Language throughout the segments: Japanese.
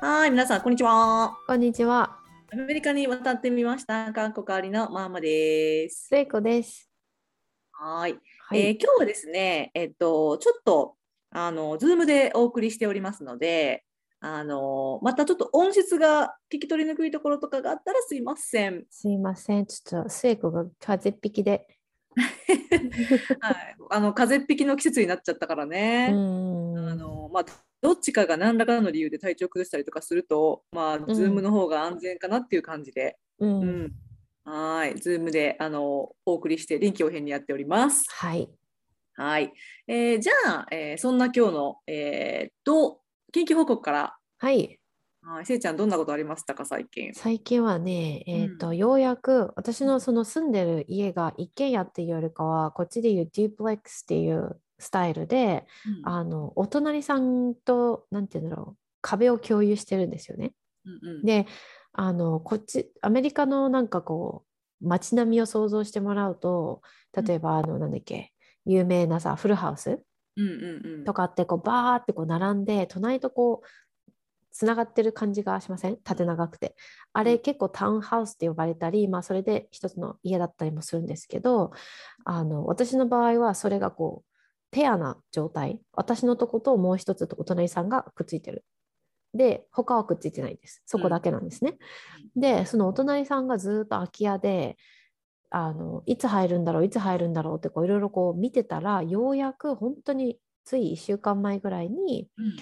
はい、皆さん、こんにちは。こんにちは、アメリカに渡ってみました。韓国ありのマーマです。聖子です。はい、はい、えー今日はですね、えっと、ちょっと、あの、ズームでお送りしておりますので、あの、またちょっと音質が聞き取りにくいところとかがあったらすいません。すいません、ちょっと聖子が風邪っぴきで。はい、あの、風邪っぴきの季節になっちゃったからうね。ん。あの、まあ、どっちかが何らかの理由で体調崩したりとかすると、まあ、ん Zoom の方が安全かなっていう感じで、う。うんん、はい、 Zoom であのお送りして臨機応変にやっております。はい。はい、えーじゃあ、えーそんな今日の、えーっと近況報告から、はい。はい、せいちゃんどんなことありましたか最近？最近はね、えっ、と、うんようやく私のその住んでる家が一軒家っていうよりかは、こっちでいう duplex っていうスタイルで、あの、お隣さんと、なんていうんだろう、壁を共有してるんですよね。うんうん。で、あの、こっち、アメリカのなんかこう、街並みを想像してもらうと、例えば、あの、なんだっけ、有名なさ、フルハウスうんうんうん。とかって、こう、バーってこう、並んで、隣とこう、つながってる感じがしません？縦長くて。あれ、うん。結構タウンハウスって呼ばれたり、まあ、それで一つの家だったりもするんですけど、あの、私の場合は、それがこう、ペアな状態。私のとこともう一つとお隣さんがくっついてる。で、他はくっついてないんです。そこだけなんですね。で、そのお隣さんがずっと空き家で、あのいつ入るんだろう、いつ入るんだろうってこういろいろこう見てたら、ようやく本当につい1週間前ぐらいにうん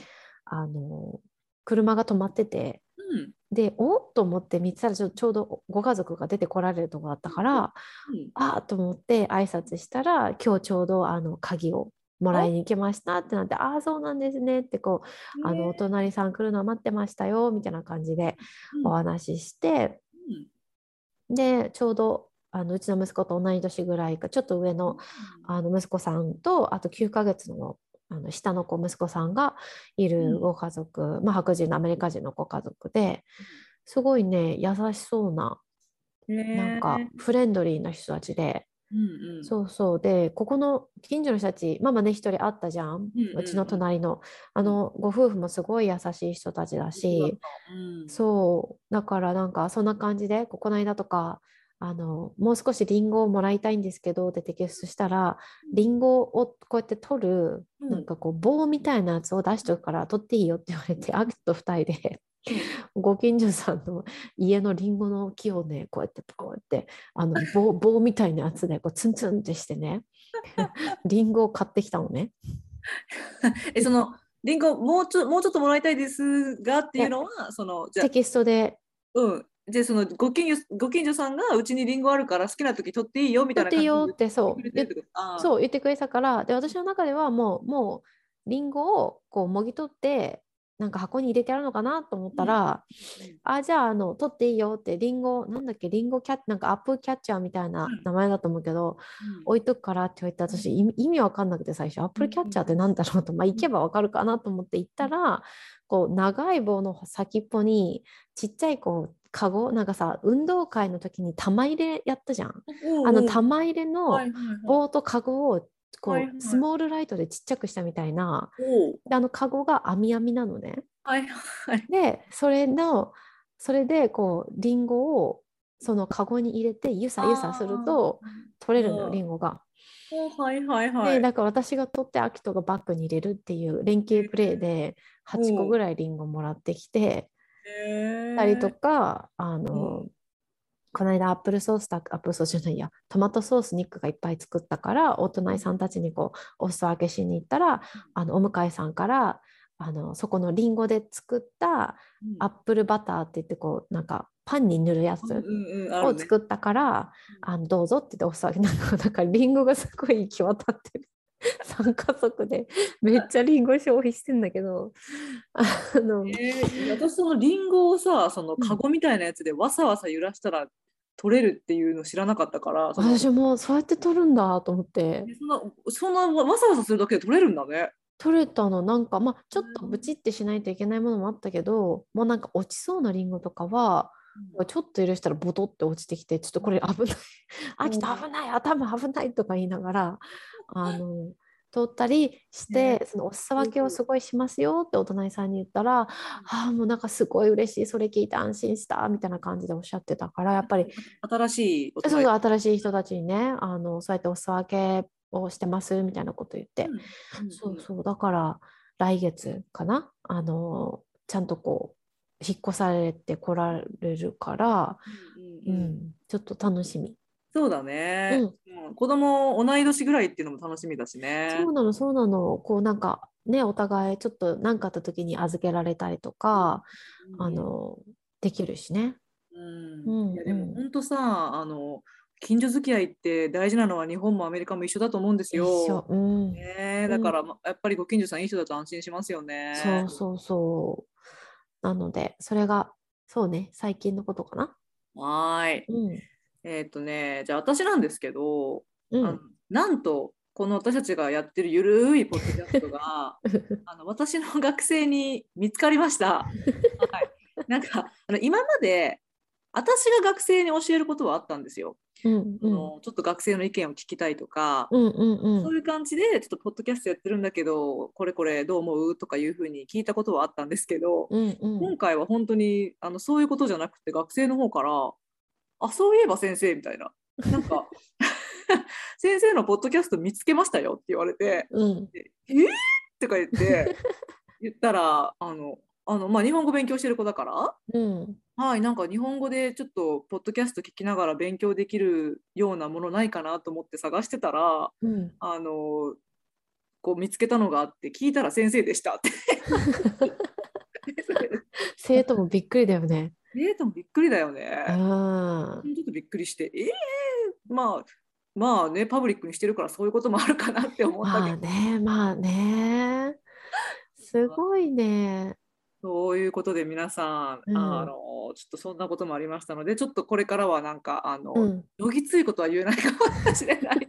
あの車が止まってて、うんで、おっと思って見てたらちょちょうどご家族が出てこられるとこだったから、うんああと思って挨拶したら、今日ちょうどあの鍵をもらいに行きましたってなって、ああ、そうなんですねってこう、あのお隣さん来るの待ってましたよみたいな感じでうんお話しして、でちょうどあのうちの息子と同い年ぐらいかちょっと上のあの息子さんとあと9ヶ月のあの下の子息子さんがいるご家族、まあ、白人のアメリカ人のご家族ですごいね優しそうななんかフレンドリーな人たちで、うんうん。そうそう。でここの近所の人たちママね一人会ったじゃん、うんうんうんちの隣のあのご夫婦もすごい優しい人たちだし、うんそう、だからなんかそんな感じで、ここの間とか、あの、もう少しリンゴをもらいたいんですけどってテキストしたら、リンゴをこうやって取る、うん。なんかこう棒みたいなやつを出しとくから取っていいよって言われて、アキと二人で、ご近所さんの家のリンゴの木をね、こうやってこうやって、あの棒棒みたいなやつでこうツンツンってしてね、リンゴを買ってきたのね。えそのリンゴもうちょもうちょっともらいたいですがっていうのはそのテキストで。うん。で、そのご近所ご近所さんがうちにリンゴあるから好きな時取っていいよみたいな感じでよってそう。言ってくれてるってこと？あーそう言ってくれたから。で私の中ではもうもうリンゴをこうもぎ取ってなんか箱に入れてあるのかなと思ったら、あじゃああの取っていいよってリンゴなんだっけリンゴキャッなんかアップルキャッチャーみたいなうん。名前だと思うけど、うん。置いとくからって言って私意味意味わかんなくて最初アップルキャッチャーってなんだろうと、まあ行けばわかるかなと思って行ったらこう長い棒の先っぽにちっちゃいこうカゴなんかさ運動会の時に玉入れやったじゃん。あの玉入れの棒とカゴをこう、はいはいスモールライトでちっちゃくしたみたいなであのカゴが網網なのね。はいはい。でそれのそれでこうリンゴをそのカゴに入れてゆさゆさすると取れるのようんリンゴが。おはいはいはい。でだから私が取ってアキトがバッグに入れるっていう連携プレーで8個ぐらいリンゴもらってきてたりとかあの、うこの間アップルソースだアップルソースじゃないやトマトソースニックがいっぱい作ったからお隣さんたちにこうお裾分けしに行ったらあのお迎えさんからあのそこのリンゴで作ったうん。アップルバターって言ってこうなんかパンに塗るやつを作ったから、あのどうぞって言ってお裾分けなんかだからリンゴがすごい行き渡ってる。3家族でめっちゃリンゴ消費してんだけどあの、えー私そのリンゴをさそのカゴみたいなやつでわさわさ揺らしたら取れるっていうの知らなかったから私もそうやって取るんだと思って。そんなそんなわさわさするだけで取れるんだね。取れたのなんかまあちょっとブチってしないといけないものもあったけどもうなんか落ちそうなリンゴとかはちょっと許したらボトって落ちてきてちょっとこれ危ない。あ来た危ない頭危ないとか言いながらあの通ったりして、ね。そのお裾分けをすごいしますよってお隣さんに言ったら、ああもうなんかすごい嬉しい。それ聞いて安心したみたいな感じでおっしゃってたからやっぱり新しいおそう隣そう新しい人たちにねあのそうやってお裾分けをしてますみたいなこと言って、うんそうそうだから来月かなあのちゃんとこう引っ越されてこられるから、ううん。うんちょっと楽しみ。そうだね、うんうん子供同い年ぐらいっていうのも楽しみだしね。そうなのそうなのこうなんかねお互いちょっと何かあった時に預けられたりとか、あのできるしね。うんうんいやでもうん本当さあの近所付き合いって大事なのは日本もアメリカも一緒だと思うんです一よ。緒、うんねえ、だから、まやっぱりご近所さんいい人だと安心しますよね。そうそうそう。なのでそれがそうね最近のことかな。はーい。うんえーっとね、じゃあ私なんですけど、うん。あのなんとこの私たちがやってるゆるいポッドキャストが あの私の学生に見つかりました。はい、なんかあの今まで私が学生に教えることはあったんですよ。うん。あのちょっと学生の意見を聞きたいとか、うんうんうん。そういう感じでちょっとポッドキャストやってるんだけどこれこれどう思うとかいうふうに聞いたことはあったんですけど、うんうん。今回は本当にあのそういうことじゃなくて学生の方から「あそういえば先生」みたいな「なんか 先生のポッドキャスト見つけましたよ」って言われてうん「えー?」とか言って 言ったらあのあの、まあ、日本語勉強してる子だからうんはいなんか日本語でちょっとポッドキャスト聞きながら勉強できるようなものないかなと思って探してたらうんあのこう見つけたのがあって聞いたら先生でしたって。生徒もびっくりだよね。えー、でもびっくりだよね。うんちょっとびっくりして、えー、まあ、まあね、パブリックにしてるからそういうこともあるかなって思ったまあけど、ねまあねすごいね。そういうことで皆さん、うんあの、ちょっとそんなこともありましたので、ちょっとこれからはなんか、あの、うん、どぎついことは言えないかもしれない。じ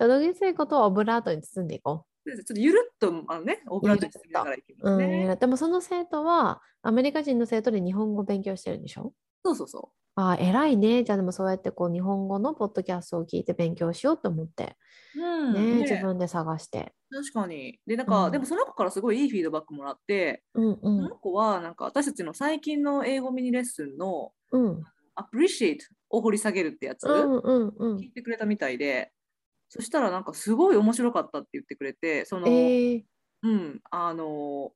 ゃあどぎついことはオブラートに包んでいこちょっとゆるっと、あのね、オープンラートながらいきう。ますうんね。でもその生徒はアメリカ人の生徒で日本語を勉強してるんでしょ？そうそうそああ偉いね。じゃあでもそうやってこう日本語のポッドキャストを聞いて勉強しようと思って、う。うん、ねね自分で探して。確かに。で、なんか、うんでもその子からすごいいいフィードバックもらって、うんうそのん子はなんか私たちの最近の英語ミニレッスンのうん。appreciate を掘り下げるってやつ、うんうんうん。聞いてくれたみたいで、そしたらなんかすごい面白かったって言ってくれて、その、えー、うん、あの、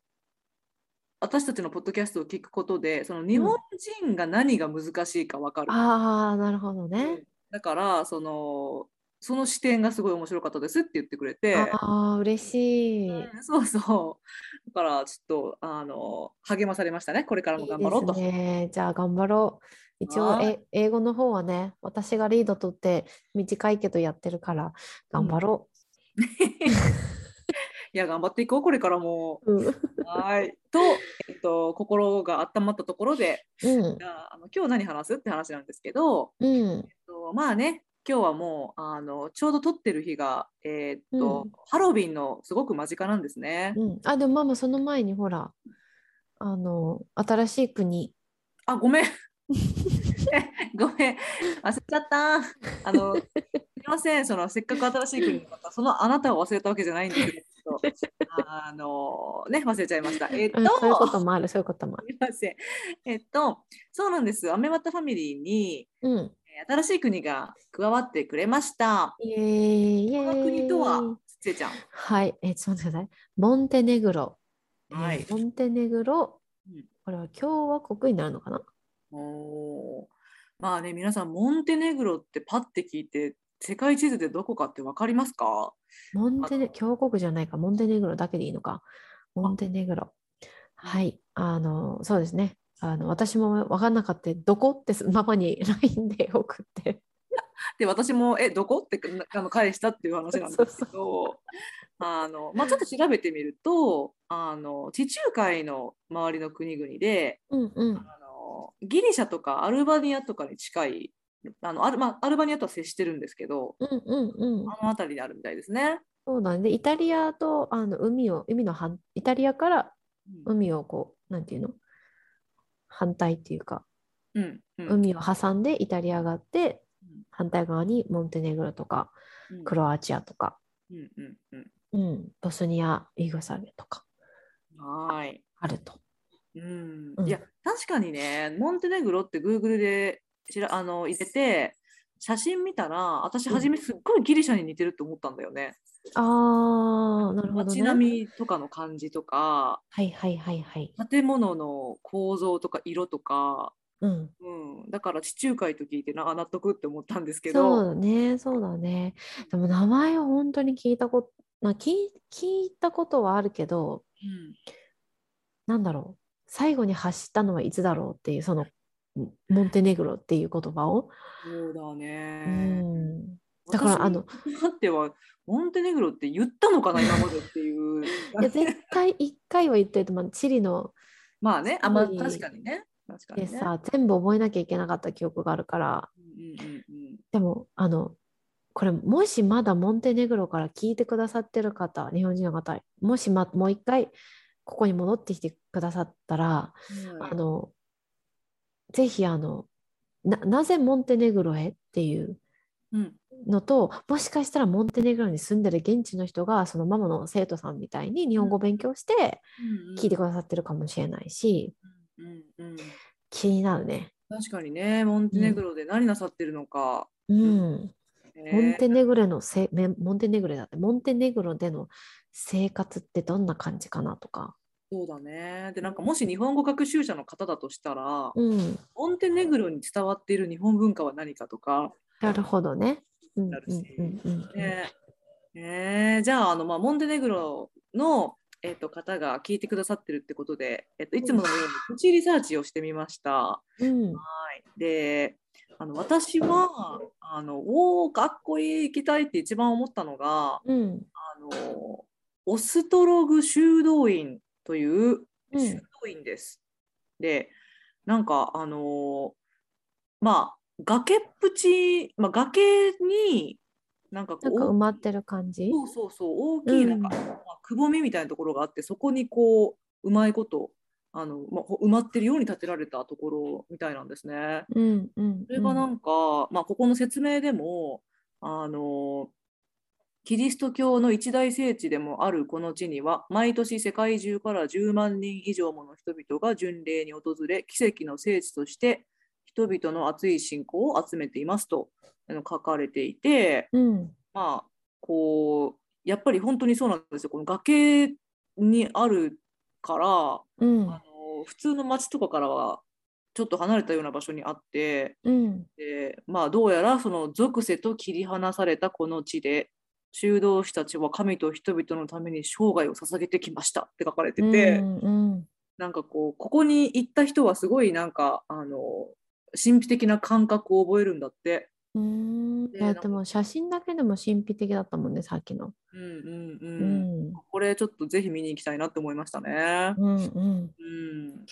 私たちのポッドキャストを聞くことで、その日本人が何が難しいか分かる。ああなるほどうねん。だから、その、その視点がすごい面白かったですって言ってくれて、ああ嬉しい。うんそうそう。だから、ちょっと、あの、励まされましたね。これからも頑張ろうと。ね。じゃあ頑張ろう。一応はいえ英語の方はね、私がリード取って短いけどやってるから頑張ろ いや、頑張っていこう、これからも。う。うん。はい。と、えっと、心が温まったところで、うんじゃああの今日何話すって話なんですけど、うんえっとまあね、今日はもうあのちょうど撮ってる日が、えーっとうんハロウィンのすごく間近なんですね。うん。あ、でもママその前にほら、あの、新しい国。あ、ごめん。ごめん。忘れちゃった。あの、すみません。そのせっかく新しい国の方、そのあなたを忘れたわけじゃないんですけど、あのね、忘れちゃいました。えっと、うん、そういうこともある、そういうこともある。すみません。えっと、そうなんです。アメワタファミリーに、うん。えー新しい国が加わってくれました。イエーイ、この国と。は、つえちゃん。はい、え、ちょっと待ってください。モンテネグロ。えーはいモンテネグロうん。これは共和国になるのかな？おーまあね、皆さん、モンテネグロってパッて聞いて、世界地図でどこかって分かりますか？モンテネ、共和国じゃないか、モンテネグロだけでいいのか。モンテネグロ。はい、あの、そうですね。あの私も分かんなかった、どこってママに LINE で送って。で、私も、え、どこってあの返したっていう話なんですけど、あのまあ、ちょっと調べてみるとあの、地中海の周りの国々で、うんうん。あのギリシャとかアルバニアとかに近い、あのアルまあ、アルバニアとは接してるんですけど、うんうんうん。あの辺りにあるみたいですね。そうなんで、イタリアとあの海を、海の反、イタリアからうん海をこう、なんていうの？反対っていうか、うんうん海を挟んでイタリアがあってうん、反対側にモンテネグロとかうんクロアチアとか、うんうんうんうん、ボスニア・ユーゴスラビアとかはい。あると。うんうんいや確かにねモンテネグロって Google でしらあの入れて写真見たら私初めすっごいギリシャに似てるって思ったんだよね。ああ、なるほど街ね。並みとかの感じとかはいはいはいはい。建物の構造とか色とか、うん。うん、だから地中海と聞いてな納得って思ったんですけそうどだね、そうだね。でも名前は本当に聞いたこと、まあ、聞い聞いたことはあるけど、うんなんだろう。最後に発したのはいつだろうっていう、その、モンテネグロっていう言葉を。そうだうね。ん。だから私あのってはモンテネグロって言ったのかな今までっていう。いや絶対一回は言ってると、まあ、チリのまあね、あまあ確かにね。確かにね。でさ、全部覚えなきゃいけなかった記憶があるから、うんうんうんでも、あの、これ、もしまだモンテネグロから聞いてくださってる方、日本人の方、もし、ま、もう一回、ここに戻ってきてくださったら、うんはいあの、ぜひ、あの、な、なぜモンテネグロへっていううんのと、もしかしたらモンテネグロに住んでる現地の人が、そのママの生徒さんみたいに日本語を勉強して聞いてくださってるかもしれないし、うんうん気になるね。確かにね、モンテネグロで何なさってるのか。うん。ねモンテネグロのせめモンテネグロだってモンテネグロでの生活ってどんな感じかなとか。そうだね。で、なんかもし日本語学習者の方だとしたら、うん。モンテネグロに伝わっている日本文化は何かとか、なるほどね。うんなるしうんうんうん。うんね。ね。じゃああの、まあ、モンテネグロの、えっと方が聞いてくださってるってことで、えっといつものようにプチリサーチをしてみました。うん。はい、であの私はあのおーかっこいい行きたいって一番思ったのがうん。あのオストログ修道院といううん。修道院です。でなんかあのまあ崖っぷち、まあ、崖になんかこなんか埋うまってる感じ？そうそうそう大きいなんか、うん。まあくぼみみたいなところがあってそこにこううまいことあの、まあ、ほ埋まってるように建てられたところみたいなんですね。うんうんそれがなんか、まあ、ここの説明でもあのキリスト教の一大聖地でもあるこの地には毎年世界中から10万人以上もの人々が巡礼に訪れ奇跡の聖地として人々の熱い信仰を集めていますと書かれていてうん。まあこうやっぱり本当にそうなんですよ。この崖にあるからうん。あの普通の町とかからはちょっと離れたような場所にあってうん。でまあどうやらその属性と切り離されたこの地で修道士たちは神と人々のために生涯を捧げてきましたって書かれてて、うん。うん。なんかこうここに行った人はすごいなんかあの神秘的な感覚を覚えるんだって。うーんいやでも写真だけでも神秘的だったもんねさっきの。うんうんううん。んこれちょっとぜひ見に行きたいなって思いましたね。うんうん。うん。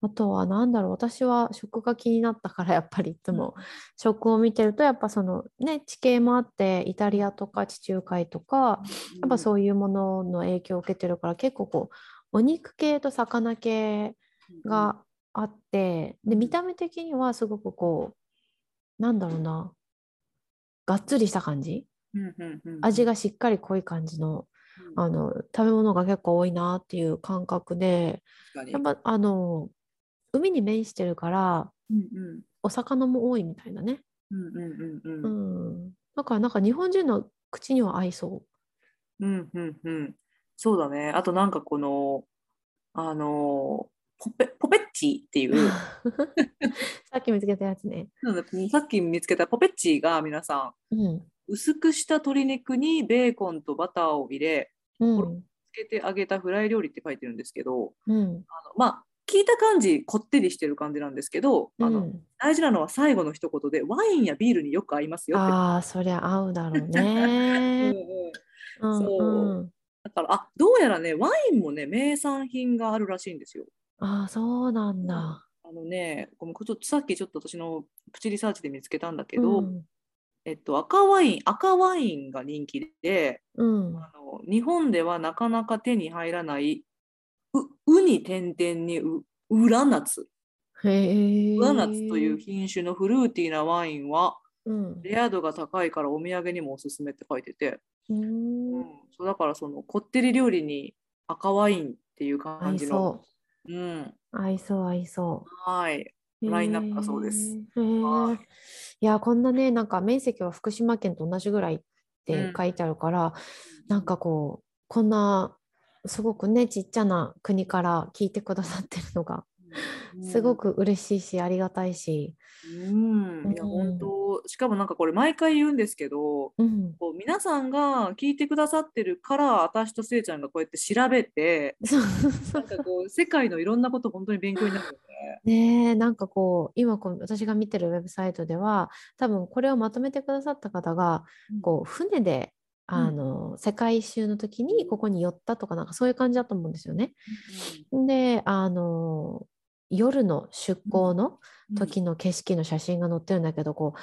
あとは何だろう私は食が気になったからやっぱりいつも食を見てるとやっぱそのね地形もあってイタリアとか地中海とかやっぱそういうものの影響を受けてるから結構こうお肉系と魚系があってで見た目的にはすごくこうなんだろうながっつりした感じ？うんうんうん。味がしっかり濃い感じのうん。あの食べ物が結構多いなっていう感覚でやっぱあの海に面してるからうんうん。お魚も多いみたいなね。だからなんか日本人の口には合いそうんうんうん。そうだね。あとなんかこの、あの、ポペポペッチっていうう、さっき見つけたやつね。さっき見つけたポペッチが皆さん、うん。薄くした鶏肉にベーコンとバターを入れ、うん。つけて揚げたフライ料理って書いてるんですけど、うん。あのまあ、聞いた感じ、こってりしてる感じなんですけど、あのうん、大事なのは最後の一言で、ワインやビールによく合いますよって。ああ、そりゃ合うだろう うんね。うんうんそううん。だから、あどうやらね、ワインもね、名産品があるらしいんですよ。ああ、そうなんだ。あのね、ごめんこれちょっとさっきちょっと私のプチリサーチで見つけたんだけど、うん。えっと、赤ワイン、赤ワインが人気で、うん。あの日本ではなかなか手に入らない、うウに点々にう裏夏。へえ。裏夏という品種のフルーティーなワインは、うん。レア度が高いからお土産にもおすすめって書いてて、ううんん、そうだからそのこってり料理に赤ワインっていう感じの、そうん、う。合いそう合いそう。はい、ラインナップだそうです。へー。い。や、こんなね、なんか面積は福島県と同じぐらいって書いてあるから、なんかこう、こんなすごくね、ちっちゃな国から聞いてくださってるのが、すごく嬉しいし、ありがたいし。うん、いやうんしかもなんかこれ毎回言うんですけどうん。こう皆さんが聞いてくださってるから私とせいちゃんがこうやって調べてなんかこう世界のいろんなこと本当に勉強になるよね。ねえなんかこう今こう私が見てるウェブサイトでは多分これをまとめてくださった方がこう船でうんあの世界一周の時にここに寄ったとかなんかそういう感じだと思うんですよね。であの夜の出港の時の景色の写真が載ってるんだけどこう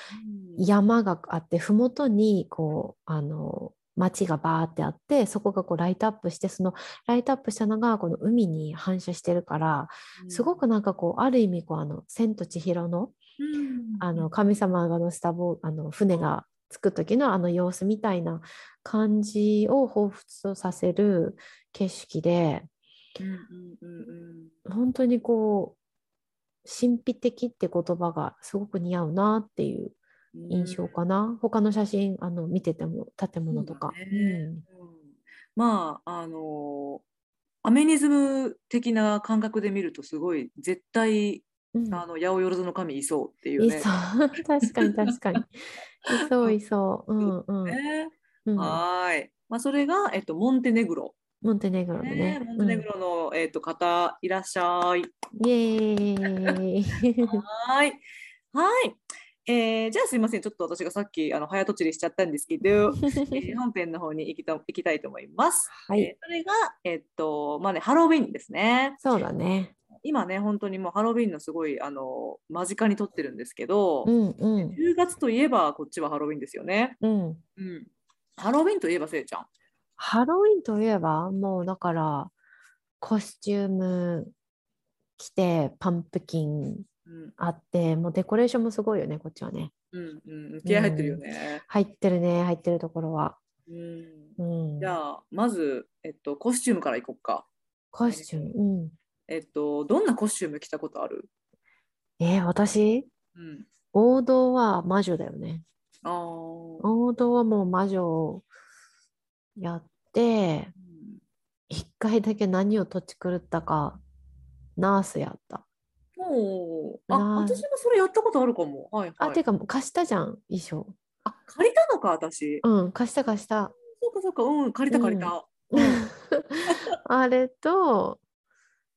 山があって麓にこうあの街がバーってあってそこがこうライトアップしてそのライトアップしたのがこの海に反射してるからすごくなんかこうある意味こうあの「千と千尋の」あの神様が乗せたボあの船が着く時のあの様子みたいな感じを彷彿とさせる景色で本当にこう神秘的って言葉がすごく似合うなっていううん印象かな、他の写真あの見てても建物とか。そうだね。うん。まああのアメニズム的な感覚で見るとすごい絶対うん。あの八百万の神いそうっていうね。いそう。確かに確かに。いそういそう。うんうん。ね。うん。はーい。まあそれがえっとモンテネグロ。モンテネグロのねねモンテネグロの、えっと方いらっしゃい。うんイエーイはーい。はい。えーじゃあすいませんちょっと私がさっきあの早とちりしちゃったんですけど、えー本編の方に行きた行きたいと思います。はいえーそれがえっとまあねハロウィンですね。そうだね今ね本当にもうハロウィンのすごいあの間近に撮ってるんですけど、うんうん10月といえばこっちはハロウィンですよね。うんうん。ハロウィンといえばせいちゃん。ハロウィンといえばもうだからコスチューム着てパンプキンうんあってもうデコレーションもすごいよねこっちはね。うんうん、気合入ってるよね。入ってるね入ってるところは、うん、うん、じゃあまず、えっと、コスチュームからいこうか。コスチューム。うんえっと、どんなコスチューム着たことある？えー私？うん。王道は魔女だよね。王道はもう魔女をやってうん一回だけ何を土地狂ったかナースやったおーあ、な私もそれやったことあるかも。はいはい。あていうか貸したじゃん衣装あ、借りたのか、私。うん貸した貸したそうかそうか、うん、借りた借りた。うん あれと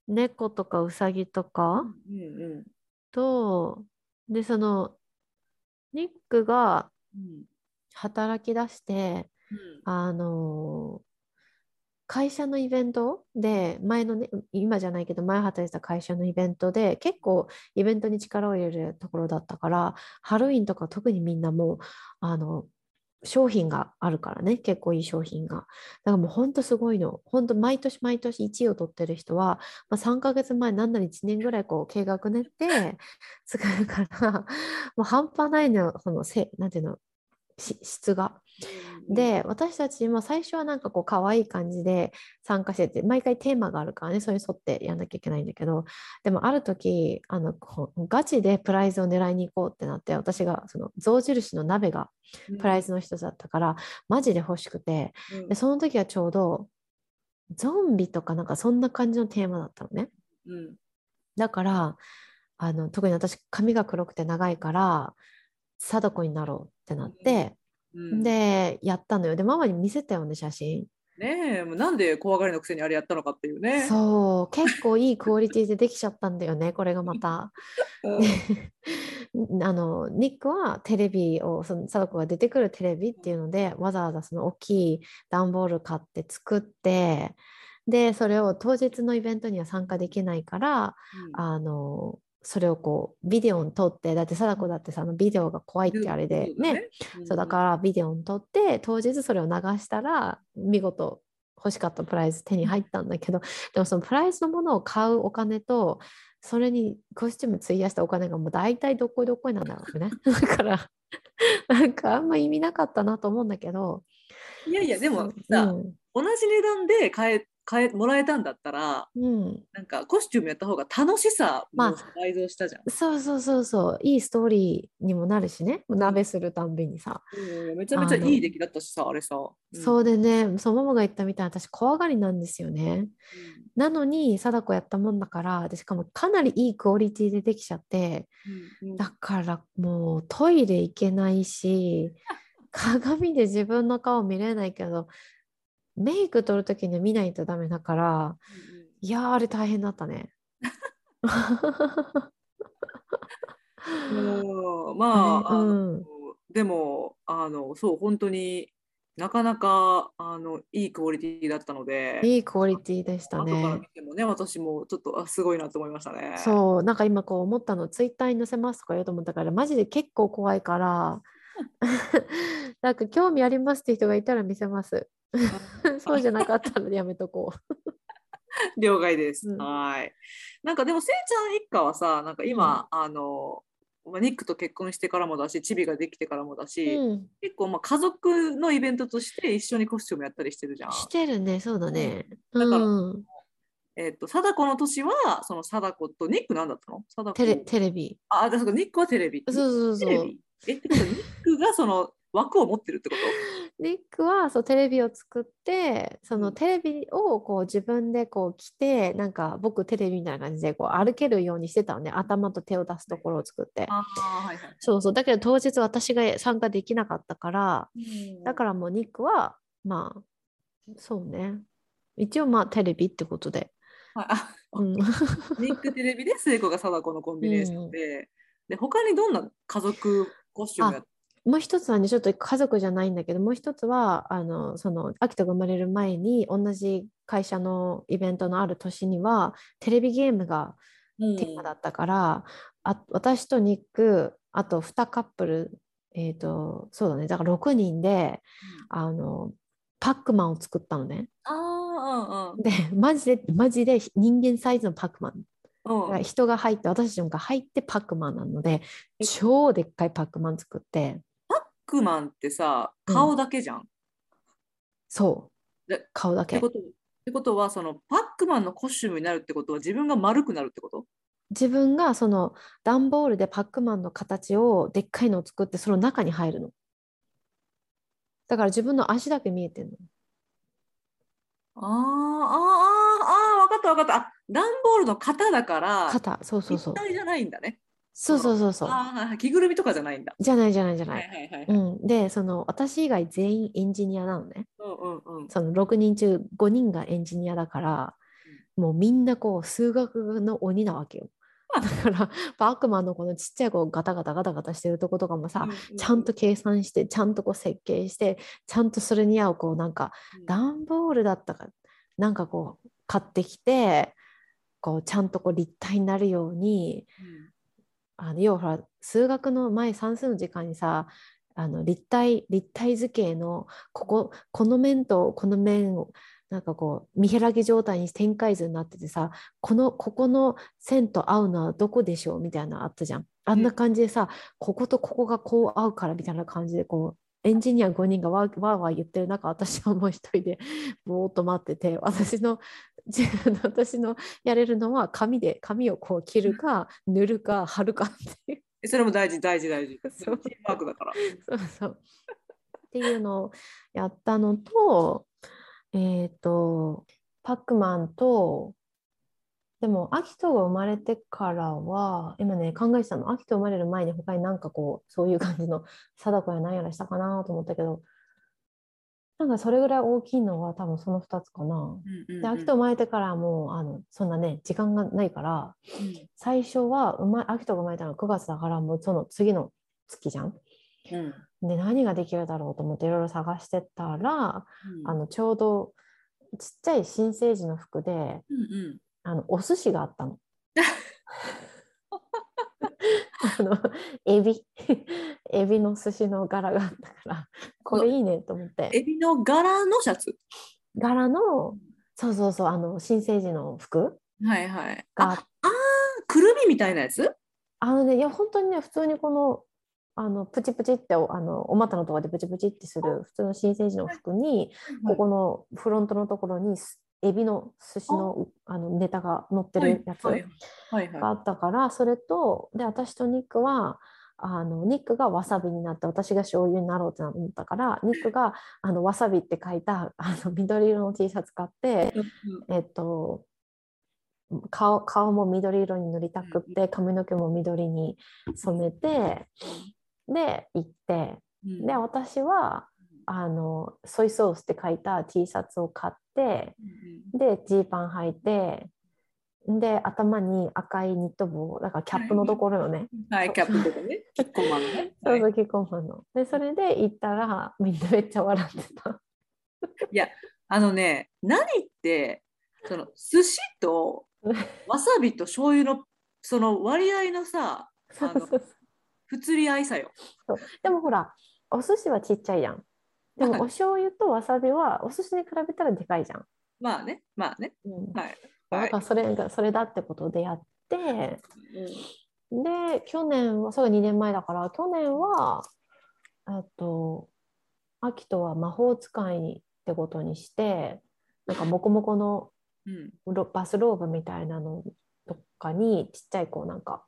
猫とかウサギとかうんうんとでそのニックがうん働き出してうんあの会社のイベントで前のね今じゃないけど前働いてた会社のイベントで結構イベントに力を入れるところだったからハロウィンとか特にみんなもうあの商品があるからね。結構いい商品が。だからもうほんとすごいの。ほんと毎年毎年1位を取ってる人は、まあ、3ヶ月前なんなら1年ぐらいこう計画練って作るからもう半端ないのそのせなんていうの？質が。で私たちも最初はなんかこう可愛い感じで参加してて毎回テーマがあるからねそれに沿ってやんなきゃいけないんだけどでもある時あのガチでプライズを狙いに行こうってなって私がその象印の鍋がプライズの一つだったからマジで欲しくてうん。でその時はちょうどゾンビとかなんかそんな感じのテーマだったのね。うん。だからあの特に私髪が黒くて長いから貞子になろうってなって、うん。でやったのよ。でママに見せたよね写真。ねえ、もうなんで怖がりのくせにあれやったのかっていうね。そう。結構いいクオリティでできちゃったんだよね これがまた。うん。あのニックはテレビをその貞子が出てくるテレビっていうのでわざわざその大きい段ボール買って作ってでそれを当日のイベントには参加できないからあのそれをこうビデオに撮ってだって貞子だってさあのビデオが怖いってあれでね。そうだからビデオに撮って当日それを流したら見事欲しかったプライズ手に入ったんだけどでもそのプライズのものを買うお金とそれにコスチューム費やしたお金がもう大体どっこいどっこいなんだろうね。だからなんかあんま意味なかったなと思うんだけどいやいやでもうさ、ん。同じ値段で買え買えもらえたんだったらうん、なんかコスチュームやった方が楽しさまあも倍増したじゃん。そうそうそうそう。いいストーリーにもなるしね。鍋するたんびにさ、うんめちゃめちゃいい出来だったしさあれさ。うん。そうでね。そうママが言ったみたいに私怖がりなんですよね。なのに貞子やったもんだからでしかもかなりいいクオリティでできちゃってうんうん。だからもうトイレ行けないし鏡で自分の顔見れないけどメイク取るときに見ないとダメだからいやーあれ大変だったね。うんまあ、うんでもあのそう本当になかなかあのいいクオリティだったのでいいクオリティでした後からね見。てもね私もちょっとあすごいなと思いましたね。そうなんか今こう思ったのツイッターに載せますとか言おうと思ったからマジで結構怖いから なんか興味ありますって人がいたら見せます。そうじゃなかったらやめとこ 了解です。うんはい。なんかでもせいちゃん一家はさなんか今、あのまあニックと結婚してからもだしチビができてからもだう。し、うん、結構まあ家族のイベントとして一緒にコスチュームやったりしてるじゃん。してるねそうだね。だからうん、えっ、と貞子の年はその貞子とニックなんだったの？貞子テレテレビ。あ、だからニックはテレビ。そうそうそう。テレビ？えってことはニックがその枠を持ってるってこと？ニックはそうテレビを作ってそうん。のテレビをこう自分でこう着てなんか僕テレビみたいな感じでこう歩けるようにしてたのね。頭と手を出すところを作って。はいはい。そうそう。だけど当日私が参加できなかったからだからもうニックはまあそうね。一応まあテレビってことで、うん、ニックテレビで聖子が貞子のコンビネーションで、で他にどんな家族コスチュームやっもう一つはねちょっと家族じゃないんだけどもう一つはあのその秋人が生まれる前に同じ会社のイベントのある年にはテレビゲームがテーマだったから、あ私とニックあと2カップルえっ、とそうだねだから6人であのパックマンを作ったのね。あでマジでマジで人間サイズのパックマン。あ、うん。人が入って私たちが入ってパックマンなので超でっかいパックマン作ってクマンってさ、うん。顔だけじゃん。っそう。で顔だけ。てことってことは、そのパックマンのコスチュームになるってこと？は自分が丸くなるってこと？自分がその段ボールでパックマンの形をでっかいのを作ってその中に入るの。だから自分の足だけ見えてるの。あーあー、あーあー、わかったわかった。あ、段ボールの型だから、肩そうそうそう。立体じゃないんだね。そうそうそうそう。あーはいはい着ぐるみとかじゃないんだ。じゃないじゃないじゃな、はいいはいはい。ううん。ん、でその私以外全員エンジニアなのね。うんうん。その6人中5人がエンジニアだからもうみんなこう数学の鬼なわけよ。だからパックマンのこのちっちゃいこうガタガタガタガタしてるとことかもさ、ちゃんと計算してちゃんとこう設計してちゃんとそれに合うこうなんか段ボールだったかなんかこう買ってきてこうちゃんとこう立体になるようにあの要は数学の前算数の時間にさあの立体立体図形のこここの面とこの面をなんかこう見開き状態に展開図になっててさこのここの線と合うのはどこでしょうみたいなのあったじゃん。あんな感じでさ、こことここがこう合うからみたいな感じでこうエンジニア5人がわーわー言ってる中私はもう一人でぼーっと待ってて私の自分の私のやれるのは紙で紙をこう切るか塗るか貼るかっていうえそれも大事大事大事。そうチームワークだから。そうそうっていうのをやったのとえっ、とパックマンとでもアキトが生まれてからは今ね考えてたのアキト生まれる前に他になんかこうそういう感じの貞子や何やらしたかなと思ったけどなんかそれぐらい大きいのは多分その2つかな。うんうんで、秋と生まれてからはもうあのそんなね時間がないからうん。最初は生ま秋とが生まれたのが9月だからもうその次の月じゃん。うん。で何ができるだろうと思っていろいろ探してたら、うん。あのちょうどちっちゃい新生児の服でうんうんあのお寿司があったの。あのエビ。エビの寿司の柄があったからこれいいねと思って。エビの柄のシャツ？柄のそうそうそうあの新生児の服はいはい。がああーくるみみたいなやつ？あのねいや本当にね普通にこのあのプチプチっておあのお股のところでプチプチってする普通の新生児の服に、ここのフロントのところにすエビの寿司のあ。のネタが乗ってるやつがあったからそれとで私とニックはあのニックがわさびになって私が醤油になろうって思ったからニックがあのわさびって書いたあの緑色の T シャツ買って、えっと顔顔も緑色に塗りたくって髪の毛も緑に染めてで行ってうん。で私はあのソイソースって書いた T シャツを買ってうんでジーパン履いてで頭に赤いニット帽だからキャップのところよね、はい、キャップとかね、キッコーマンのね。そうそうキッコーマンの。でそれで行ったらみんなめっちゃ笑ってた。いや、あのね、何って、その寿司と わさびと醤油のその割合のさ、そうそうそう。不釣り合いさよ。でもほらお寿司はちっちゃいやんでも お醤油とわさびはお寿司に比べたらでかいじゃん、まあね、まあね。うん。はい。はいだからそれがそれだってことでやって。で去年はそれが2年前だから去年はえっと秋とは魔法使いってことにしてなんかモコモコのうん。ロバスローブみたいなのとかにちっちゃいこうなんか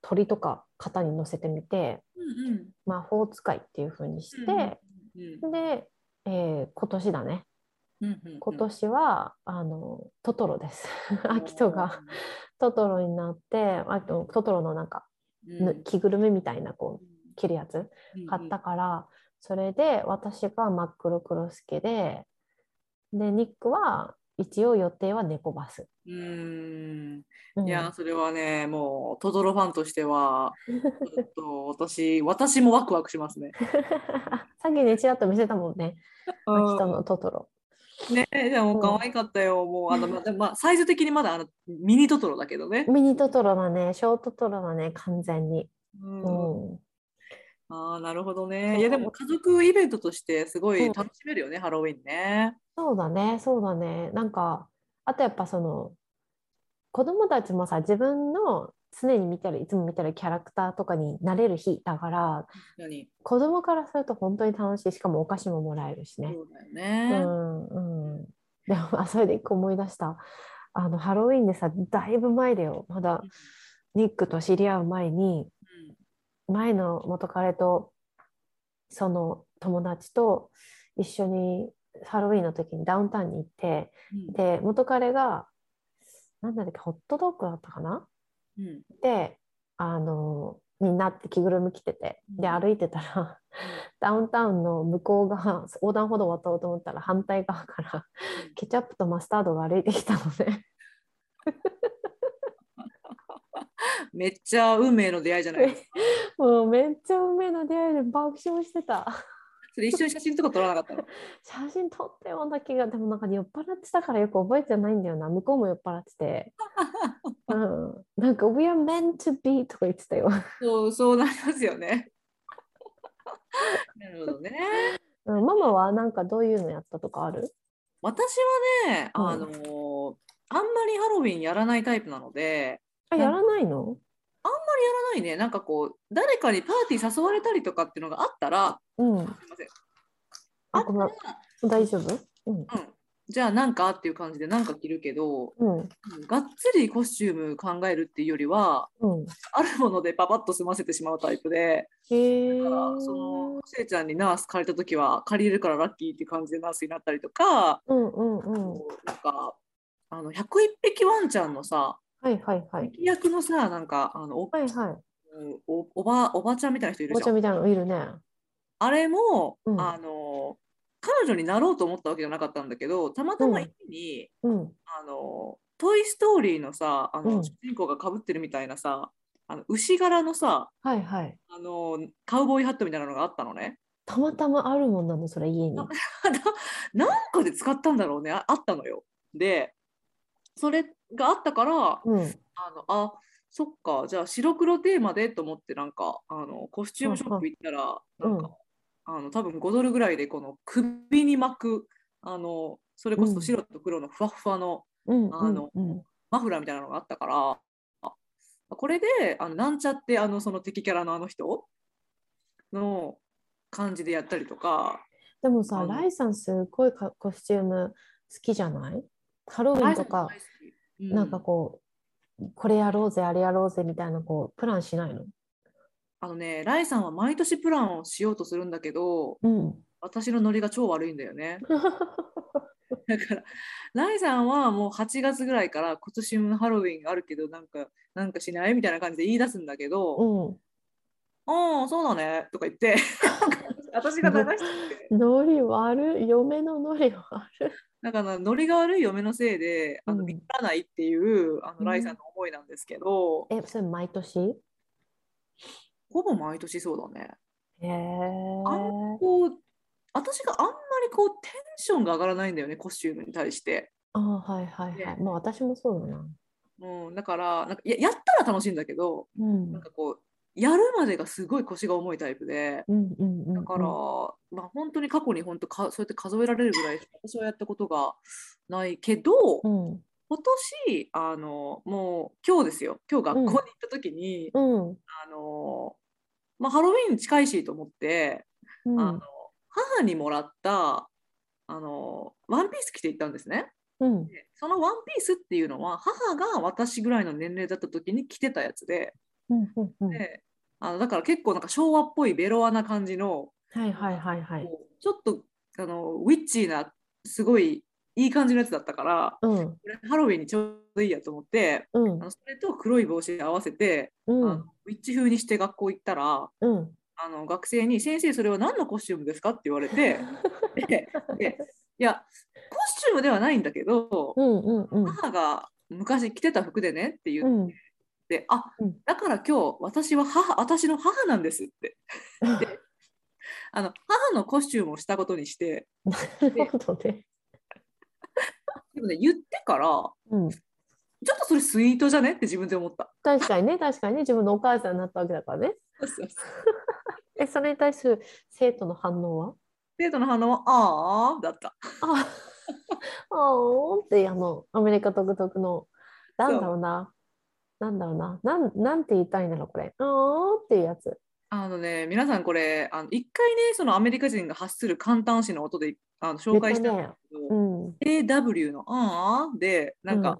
鳥とか肩に乗せてみてうんうん。魔法使いっていう風にして、うんで、えー今年だね。うんうん今年は、あのトトロです。秋とが。トトロになってあとトトロのなんかうん。ぬ着ぐるみみたいなこう着るやつうん。買ったから、それで私が真っ黒クロスケででニックは一応予定は猫バス。うーんうんいや、それはね、もうトトロファンとしては、ちょっと私、私もワクワクしますね。さっきねちらっと見せたもんね秋とのトトロ。ね、じゃあもう可愛かったよ。もうあの、ままあ、サイズ的にまだあのミニトトロだけどね。ミニトトロだねショートトロだね完全に。うんうんああ、なるほどね。いや、でも家族イベントとしてすごい楽しめるよね、ハロウィンね。そうだね、そうだね。なんか、あとやっぱその、子供たちもさ、自分の常に見てる、いつも見てるキャラクターとかになれる日だから、何子供からすると本当に楽しい。しかもお菓子ももらえるしね。そうだようね。ん、うん。でも、あ、それで一個思い出した。あの、ハロウィンでさ、だいぶ前だよ。まだ、ニックと知り合う前に、前の元彼とその友達と一緒にハロウィンの時にダウンタウンに行ってうん。で元彼がなんだっけホットドッグだったかな？うん。であのになって着ぐるみ着ててでうん。歩いてたら ダウンタウンの向こう側横断歩道渡ろうと思ったら反対側からケチャップとマスタードが歩いてきたのでめっちゃ運命の出会いじゃないですか。もうめっちゃ運命の出会いで爆笑してた。それ一緒に写真とか撮らなかったの？写真撮ったような気がでもなんか酔っ払ってたからよく覚えてないんだよな。向こうも酔っ払ってて、うん、なんか「We are meant to be」とか言ってたよ、そう、そうなりますよね。なるほどね。うん、ママはなんかどういうのやったとかある？私はね、うん。あのーあんまりハロウィンやらないタイプなので、あやらないの？やらないね、なんかこう、誰かにパーティー誘われたりとかっていうのがあったら、うん。すいません。あごめん大丈夫？うん。うん、じゃあなんかっていう感じでなんか着るけど、うん。うんがっつりコスチューム考えるっていうよりは、うん。あるものでパパッと済ませてしまうタイプで、へえだからそのせいちゃんにナース借りた時は借りれるからラッキーって感じでナースになったりとか、うんうんうん。なんかあの101匹ワンちゃんのさ、はいはいはい。敵役のさ、なんかあのおはいはい。うんおおばおばちゃんみたいな人いるじゃん。お茶みたいなのいるねあれも、うん。あの彼女になろうと思ったわけじゃなかったんだけど、たまたまうん。家に、うん。あのトイ・ストーリーのさ、あの、うん。主人公がかぶってるみたいなさ、あの牛柄のさ、はいはい。あのカウボーイハットみたいなのがあったのね。たまたまあるもんなのそれ家に。な なんかで使ったんだろうね、ああったのよ。で、それがあったから、うん。あのあそっか、じゃあ白黒テーマでと思って、なんかあのコスチュームショップ行ったら、うん。なんか、あの多分5ドルぐらいで、この首に巻く、あのそれこそ白と黒のふわっふわのうんあのマフラーみたいなのがあったから、あこれで、あのなんちゃってあのその敵キャラのあの人の感じでやったりとか。でもさ、ライさんすごいかコスチューム好きじゃない？ハロウィンとか、うん。なんかこう、これやろうぜ、あれやろうぜみたいなこうプランしないの？あのね、ライさんは毎年プランをしようとするんだけど、うん。私のノリが超悪いんだよね。だから、ライさんはもう8月ぐらいから今年もハロウィンがあるけど、なんか、なんかしないみたいな感じで言い出すんだけど、うん。ああ、そうだねとか言って、私が流してて、ノリ悪い、嫁のノリ悪い。だからノリが悪い嫁のせいで、あうんの、見らないっていう、あうんの、ライさんの思いなんですけど、え、それ毎年？ほぼ毎年そうだね。へえ。こう、私があんまりこう、テンションが上がらないんだよね、コスチュームに対して。あはいはいはい。ねもう私もそうだな。うん、だからなんかややったら楽しいんだけど、うん。なんかこうやるまでがすごい腰が重いタイプで、うんうんうんうん。だから、まあ、本当に過去に本当かそうやって数えられるぐらい私はやったことがないけど、うん。今年あのもう今日ですよ今日学校に行った時に、うん。あのまあ、ハロウィーン近いしと思って、うん。あの母にもらったあのワンピース着て行ったんですね。うん。でそのワンピースっていうのは母が私ぐらいの年齢だった時に着てたやつでうんうんうん。であのだから結構なんか昭和っぽいベロアな感じの、はいはいはいはい。ちょっとあのウィッチーなすごいいい感じのやつだったからうん。これハロウィンにちょうどいいやと思ってうんあ。のそれと黒い帽子合わせて、うんあの。ウィッチ風にして学校行ったらうん。あの学生に「先生それは何のコスチュームですか?」って言われて ででいやコスチュームではないんだけど、うんうんうん。母が昔着てた服でねって言うん。って、あうんだから今日私は母私の母なんですって あの母のコスチュームをしたことにしてなるほどね。でもね言ってからうん。ちょっとそれスイートじゃね？って自分で思った。確かにね、確かにね、自分のお母さんになったわけだからね。え、それに対する生徒の反応は？生徒の反応はああだった。ああってあのアメリカ独特のなんだろうな。なんだろうな。なんなんて言いたいんだろうこれ。あーんっていうやつあのね皆さんこれあの一回ねそのアメリカ人が発する簡単詞の音であの紹介したんですけど、うん。AW のああでなんか、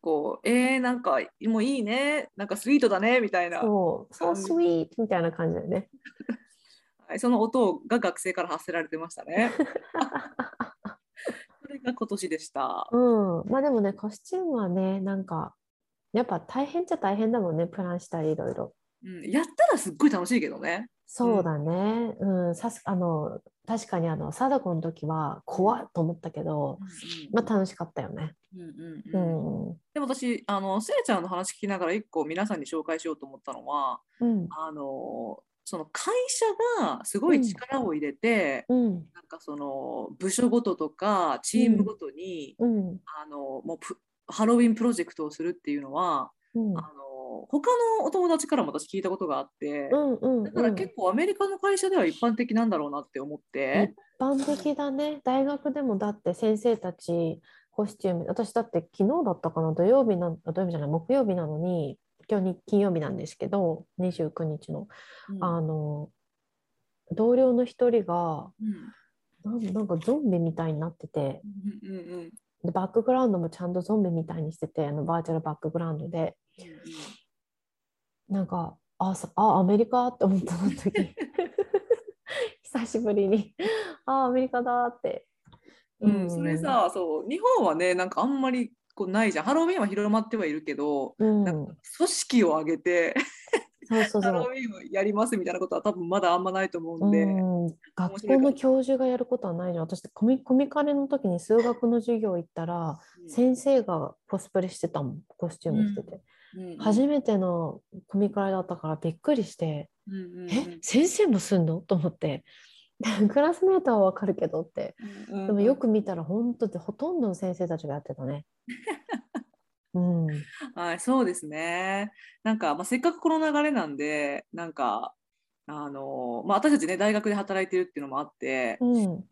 こうえー、なんかもういいねなんかスイートだねみたいなそう。そうスイートみたいな感じだよね。はいその音が学生から発せられてましたね。それが今年でした。うん。まあでもねコスチュームはねなんかやっぱ大変っちゃ大変だもんねプランしたりいろいろうん、やったらすっごい楽しいけどね。そうだね。うんさすあの確かにあの貞子の時は怖っと思ったけどまあ楽しかったよね。うんうんううん。んでも私あのせいちゃんの話聞きながら一個皆さんに紹介しようと思ったのはうん。あのその会社がすごい力を入れて、うん。なんかその部署ごととかチームごとに、うん。あのもうプハロウィンプロジェクトをするっていうのは、うん。あの他のお友達からも私聞いたことがあって、うんうんだからうん結構アメリカの会社では一般的なんだろうなって思って、一般的だね。大学でもだって先生たちコスチューム、私だって昨日だったかな、土曜日な、あ土曜日じゃない、木曜日なのに、今日に金曜日なんですけど、29日の、うん。あの、同僚の一人がうん、なんかゾンビみたいになってて、うんうんうんでバックグラウンドもちゃんとゾンビみたいにしてて、あのバーチャルバックグラウンドで、なんか、あ、さあアメリカって思ったその時。久しぶりに、あ、アメリカだって。うん、それさそう日本はねなんかあんまりこうないじゃん。ハロウィンは広まってはいるけど、うん、なんか組織を挙げてそうそうそう。ハロウィンをやりますみたいなことは多分まだあんまないと思うんで、うん、学校の教授がやることはないじゃん。私コミ、コミカレの時に数学の授業行ったら、先生がコスプレしてたもん、コスチューム着てて。うん初めてのコミカレだったからびっくりして、うんうんうんえ、先生もすんの？と思って。クラスメートはわかるけどって。うんうんでもよく見たら本当でほとんどの先生たちがやってたね。うん。はい、そうですね。なんか、まあ、せっかくこの流れなんで、なんか、あの、まあ、私たちね、大学で働いてるっていうのもあって、うん。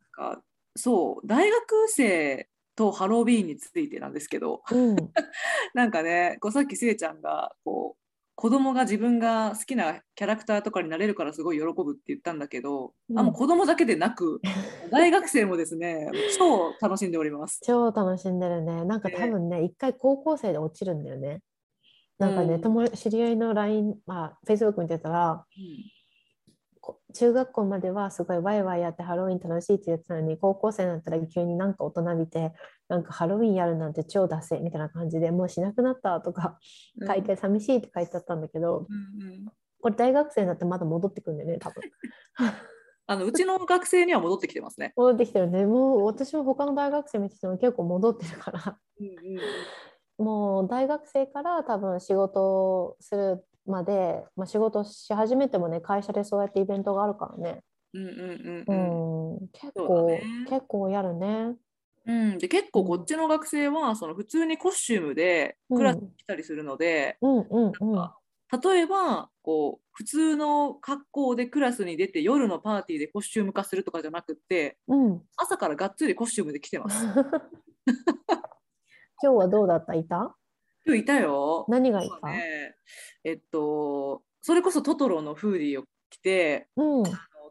そう、大学生とハロウィーンについてなんですけど、うん。なんかね、こうさっきせいちゃんが、こう、子供が自分が好きなキャラクターとかになれるからすごい喜ぶって言ったんだけど、うんあもう子供だけでなく 大学生もですね超楽しんでおります。超楽しんでるね。なんかね多分ね、一回高校生で落ちるんだよね。なんかね、うん友知り合いの LINE、まあ、Facebook 見てたら、こ中学校まではすごいワイワイやってハロウィン楽しいって言ってたのに、高校生になったら急になんか大人びて、なんかハロウィンやるなんて超ダセみたいな感じでもうしなくなったとかうん書いて寂しいって書いてあったんだけど、うんうんこれ大学生になってまだ戻ってくるんだよね、多分。あのうちの学生には戻ってきてますね。戻ってきてるね。もう私も他の大学生見てても結構戻ってるから。うんうんもう大学生から多分仕事をするまで、まあ、仕事し始めてもね会社でそうやってイベントがあるからね、うんうんうん結構、ね。結構やるね。うん、で結構こっちの学生はその普通にコスチュームでクラスに来たりするので、うんうんうん。例えばこう普通の格好でクラスに出て夜のパーティーでコスチューム化するとかじゃなくってうん、朝からがっつりコスチュームで来てます。今日はどうだった？いた？今日いたよ。何がいた、ね、えっとそれこそトトロのフーディーを着てうん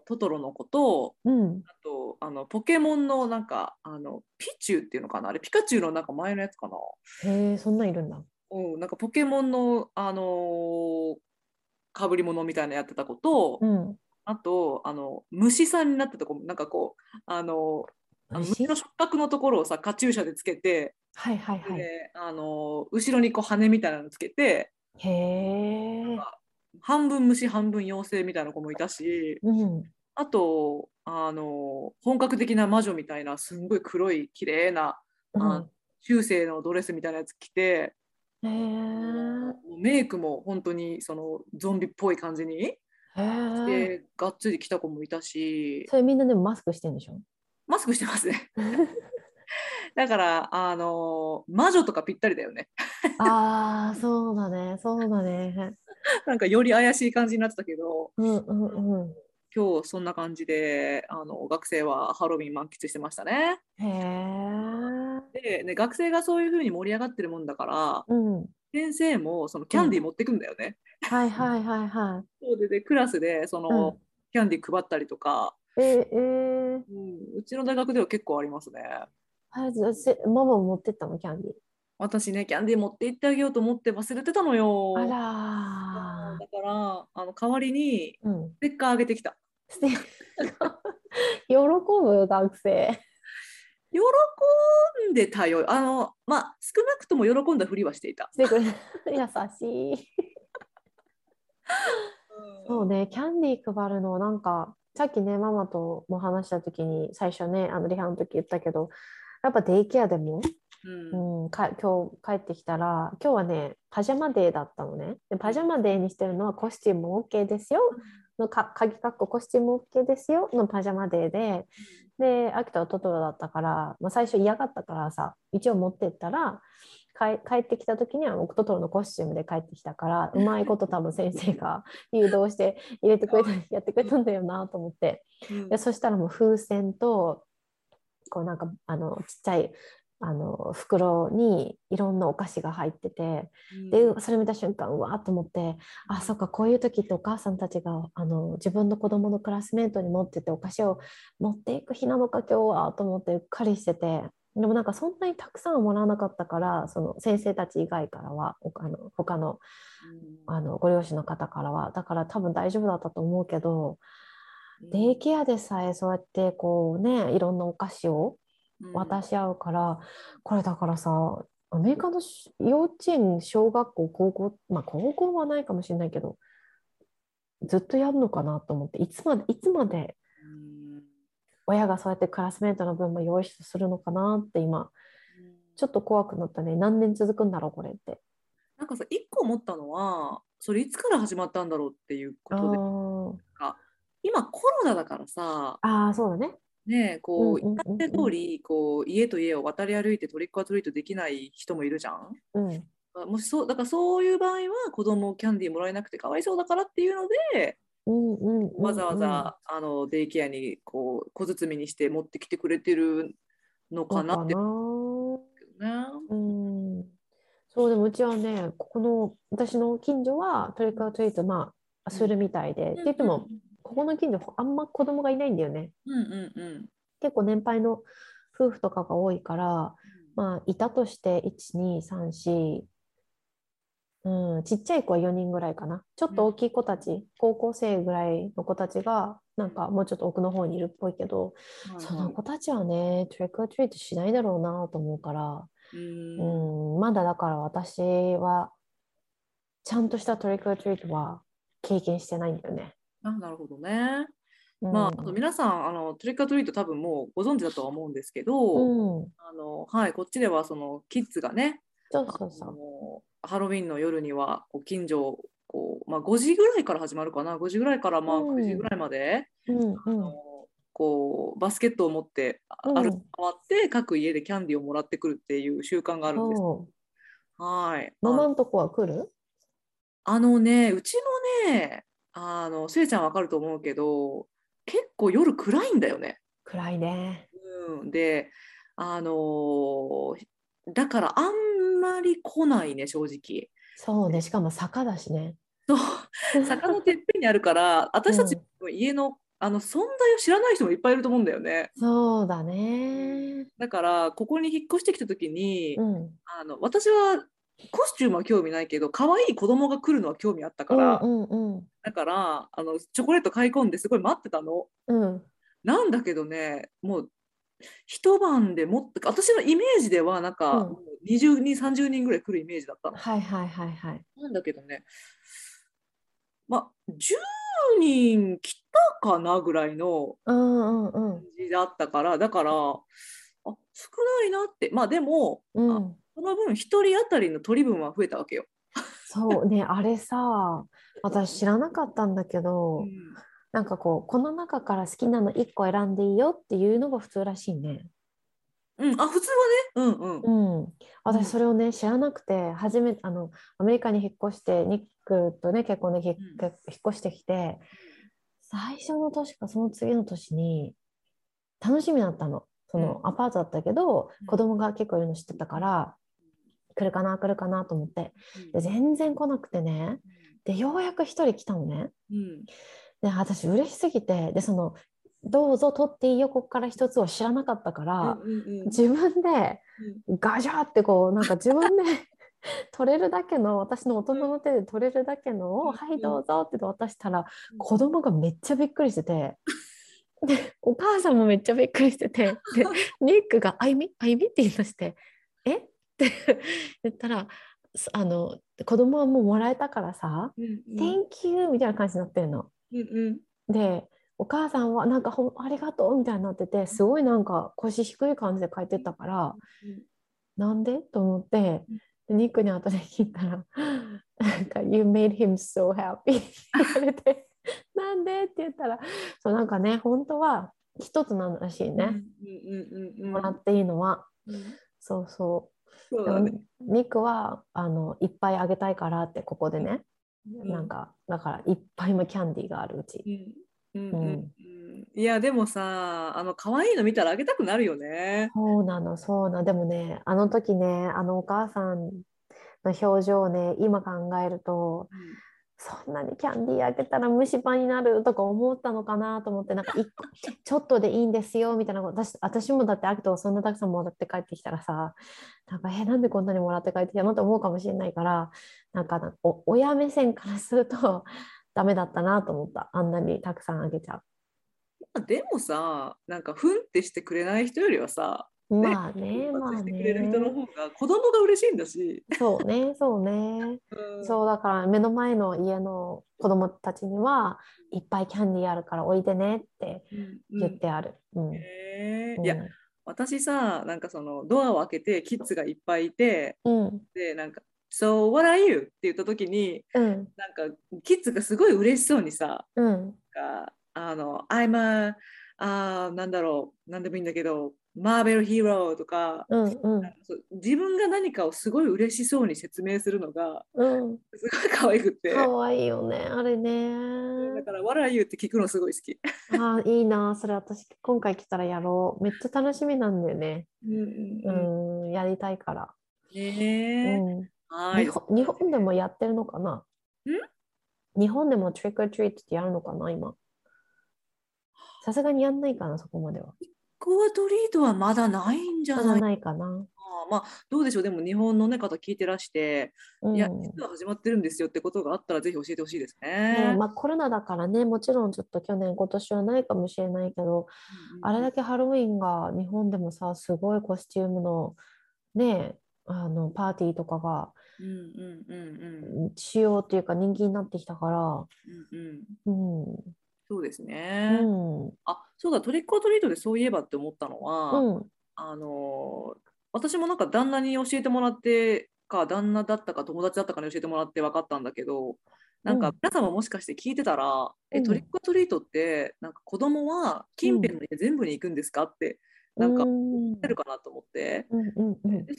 トトロの子とうん。あとあのポケモンのなんかあのピチュウっていうのかな？あれピカチュウのなんか前のやつかな？へえ、そんなんいるんだ。うん、なんかポケモンの、あのーかぶり物みたいなのやってた子と、うん。あとあの虫さんになってた子なんかこうあのあの虫？虫の触覚のところをさカチューシャでつけて、はいはいはい。であの後ろにこう羽みたいなのつけてへえ。半分虫半分妖精みたいな子もいたしうん。あとあの本格的な魔女みたいなすんごい黒い綺麗なあ中世のドレスみたいなやつ着て。メイクも本当にそのゾンビっぽい感じに。でがっつり来た子もいたしそれみんなでもマスクしてんでしょ？マスクしてますね だからあの魔女とかぴったりだよねああ、そうだね、そうだね。なんかより怪しい感じになってたけどうんうんうん。今日そんな感じであの学生はハロウィン満喫してましたねへえ。でね学生がそういう風に盛り上がってるもんだからうん。先生もそのキャンディー持ってくんだよね、はいはいはいは そうででクラスでそい。の、キャンディー配ったりとか、えー、うん、うちの大学では結構ありますねあじゃあせママ持ってったの？キャンディー。私ね、キャンディー持って行ってあげようと思って忘れてたのよ。あだらから、あの代わりに。ステッカーあげてきた。ステ 喜ぶ？学生。喜んでたよ。あの、まあ、少なくとも喜んだふりはしていた。優しい。そうね、キャンディー配るのなんかさっきねママとも話した時に最初ねあのリハの時言ったけどやっぱデイケアでも、うん。うん、か今日帰ってきたら今日はねパジャマデーだったのね。でパジャマデーにしてるのはコスチューム OK ですよ。のか鍵かっこコスチューム OK ですよ。のパジャマデーで。で秋田はトトロだったから、まあ、最初嫌がったからさ一応持ってったら帰帰ってきた時には僕トトロのコスチュームで帰ってきたからうまいこと多分先生が 誘導して入れてくれたやってくれたんだよなと思って。うん。でそしたらもう風船とこうなんかあのちっちゃいあの袋にいろんなお菓子が入っててでそれ見た瞬間うわーっと思ってあそっかこういう時ってお母さんたちがあの自分の子供のクラスメートに持っててお菓子を持っていく日なのか今日はと思ってうっかりしててでもなんかそんなにたくさんはもらわなかったからその先生たち以外からはおあの他のあのご両親の方からはだから多分大丈夫だったと思うけどデイケアでさえそうやってこうねいろんなお菓子を渡し合うから、これだからさアメリカのし幼稚園小学校高校まあ高校はないかもしれないけどずっとやるのかなと思っていつまでいつまでうん。親がそうやってクラスメートの分も用意するのかなって今ちょっと怖くなったね。何年続くんだろうこれって。なんかさ、一個思ったのは、それいつから始まったんだろうっていうあことで、ー今コロナだからさ、あーそうだね。ね、こう、うんうんうんうん。今まで通り、こう、家と家を渡り歩いてトリックアトリートできない人もいるじゃん？うん。もしそうだからそういう場合は子供キャンディーもらえなくてかわいそうだからっていうのでうんうんうんうん。わざわざ、あのデイケアにこう小包みにして持ってきてくれてるのかなって。うん、そうでもうちはね、ここの私の近所はトリックアトリート、まあ、するみたいで、って言っても、ここの近所、あんま子供がいないんだよね。うんうんうん。結構年配の夫婦とかが多いから、まあ、いたとして、1、2、3、4、うん、ちっちゃい子は4人ぐらいかな。ちょっと大きい子たち、高校生ぐらいの子たちが、なんかもうちょっと奥の方にいるっぽいけど、はいその子たちはね、トリックアトリートしないだろうなと思うから、うんうん、まだだから私は、ちゃんとしたトリックアトリートは経験してないんだよね。あなるほどね。うん、まあ、あと皆さんあのトリックアトリート多分もうご存知だとは思うんですけど、うん、あのはい、こっちではそのキッズがねハロウィンの夜にはこう近所こう、まあ、5時ぐらいから始まるかな？5時ぐらいからまあうん。9時ぐらいまで、うんうん。あのこうバスケットを持って歩き回って各家でキャンディーをもらってくるっていう習慣があるんです。はい。マあマんとこは来る？あのねうちのねあのせいちゃんわかると思うけど結構夜暗いんだよね。暗いね。うん、であのーだからあんまり来ないね正直。そうね、しかも坂だしね。そう坂のてっぺんにあるから 私たちの家の,、あの存在を知らない人もいっぱいいると思うんだよね。そうだね。だからここに引っ越してきた時に、うん。あの私はコスチュームは興味ないけど可愛い子供が来るのは興味あったから、うんうんうん。だからあのチョコレート買い込んですごい待ってたの。うん。なんだけどねもう一晩でもっと私のイメージではなんか、うんもう20人30人ぐらい来るイメージだったの。はいはいはいはい。なんだけどねまあ10人来たかなぐらいのうんうんうん感。じだったからだからあ少ないなってまあでもうん、その分1人当たりの取り分は増えたわけよ。そうね、あれさ、私知らなかったんだけど、なんかこう、この中から好きなの1個選んでいいよっていうのが普通らしいね。うん、あ普通はね、うんうん。うん、うん。私それをね知らなくて初めてあのアメリカに引っ越してニックとね結婚でひっうん。引っ越してきて最初の年かその次の年に楽しみだったの。そのうん。アパートだったけどうん。子供が結構いるの知ってたから来るかな来るかなと思って。で全然来なくてねでようやく1人来たのね。うん。で私嬉しすぎてでそのどうぞ取っていいよここから一つを知らなかったから、自分でガジャーってこうなんか自分で 取れるだけの私の大人の手で取れるだけのを「うん。はいどうぞ」って渡したらうん。子供がめっちゃびっくりしててでお母さんもめっちゃびっくりしててでニックが「あいみあいみ?」って言い出して「え？っ?」て言ったらすあの子供はもうもらえたからさうん「Thank you」みたいな感じになってるの。うんうん。でお母さんはなんかほんありがとうみたいになっててすごいなんか腰低い感じで帰ってったからなんで？と思ってでニックに後で聞いたら なんか「You made him so happy」って言われて「なんで?」って言ったらそうなんかね本当は一つなんらしいね、うんうんうんうん。もらっていいのは。うん。そうそうねでもニックはあのいっぱいあげたいからってここでね、うん。なんかだからいっぱいもキャンディーがあるうち。うん。うんうんうん。いやでもさあの可愛いの見たらあげたくなるよね。そうなの、そうなの。でもね、あの時ね、あのお母さんの表情をね、今考えると、そんなにキャンディーあげたら虫歯になるとか思ったのかなと思って、なんか一個、ちょっとでいいんですよみたいなこと、私私もだって、あきとそんなたくさんもらって帰ってきたらさ、なんか、え、なんでこんなにもらって帰ってきたのって思うかもしれないから、なんかお親目線からすると、ダメだったなと思った。あんなにたくさんあげちゃでもさなんかふんってしてくれない人よりはさう。まあね、まあしてくれる人のね。方が子供が嬉しいんだし。そうね、そうね。うんそうだから目の前の家の子供たちにはいっぱいキャンディーあるからおいでねってうん言ってある。いや私さなんかそのドアを開けてキッズがいっぱいいてうんでなんか「So what are you?」って言った時にうんなんかキッズがすごい嬉しそうにさうんあの「I'm a あーなんだろうなんでもいいんだけどマーベルヒーロー」とかうんうん自分が何かをすごい嬉しそうに説明するのがうんすごい可愛くってかわいいよねあれだね。から「What are you?」って聞くのすごい好き。あーいいなそれ私今回来たらやろうめっちゃ楽しみなんだよね。うんうんやりたいから。ねえうんはい。日本日本でもやってるのかな？日本でも Trick or Treat ってやるのかな今？さすがにやんないかな、そこまでは。コアトリートはまだないんじゃないかないかな。な。まあ、どうでしょう。でも日本の、ね、方聞いてらして、うんいや、実は始まってるんですよってことがあったら、ぜひ教えてほしいですねね。まあ、コロナだからね、もちろんちょっと去年、今年はないかもしれないけど、あれだけハロウィンが日本でもさ、すごいコスチュームのね、あのパーティーとかがうんうんうんうん主要っていうか人気になってきたから、うんうんうん、そうですうね。ん、うん、あ、そうだ、トリックオアトリートでそういえばって思ったのは、あのー私もなんか旦那に教えてもらってか旦那だったか友達だったかに教えてもらって分かったんだけどなんうん。か皆さんももしかして聞いてたら、うん。えトリックオアトリートってなんか子供は近辺の家全部に行くんですかってなんかうん言ってるかなと思って、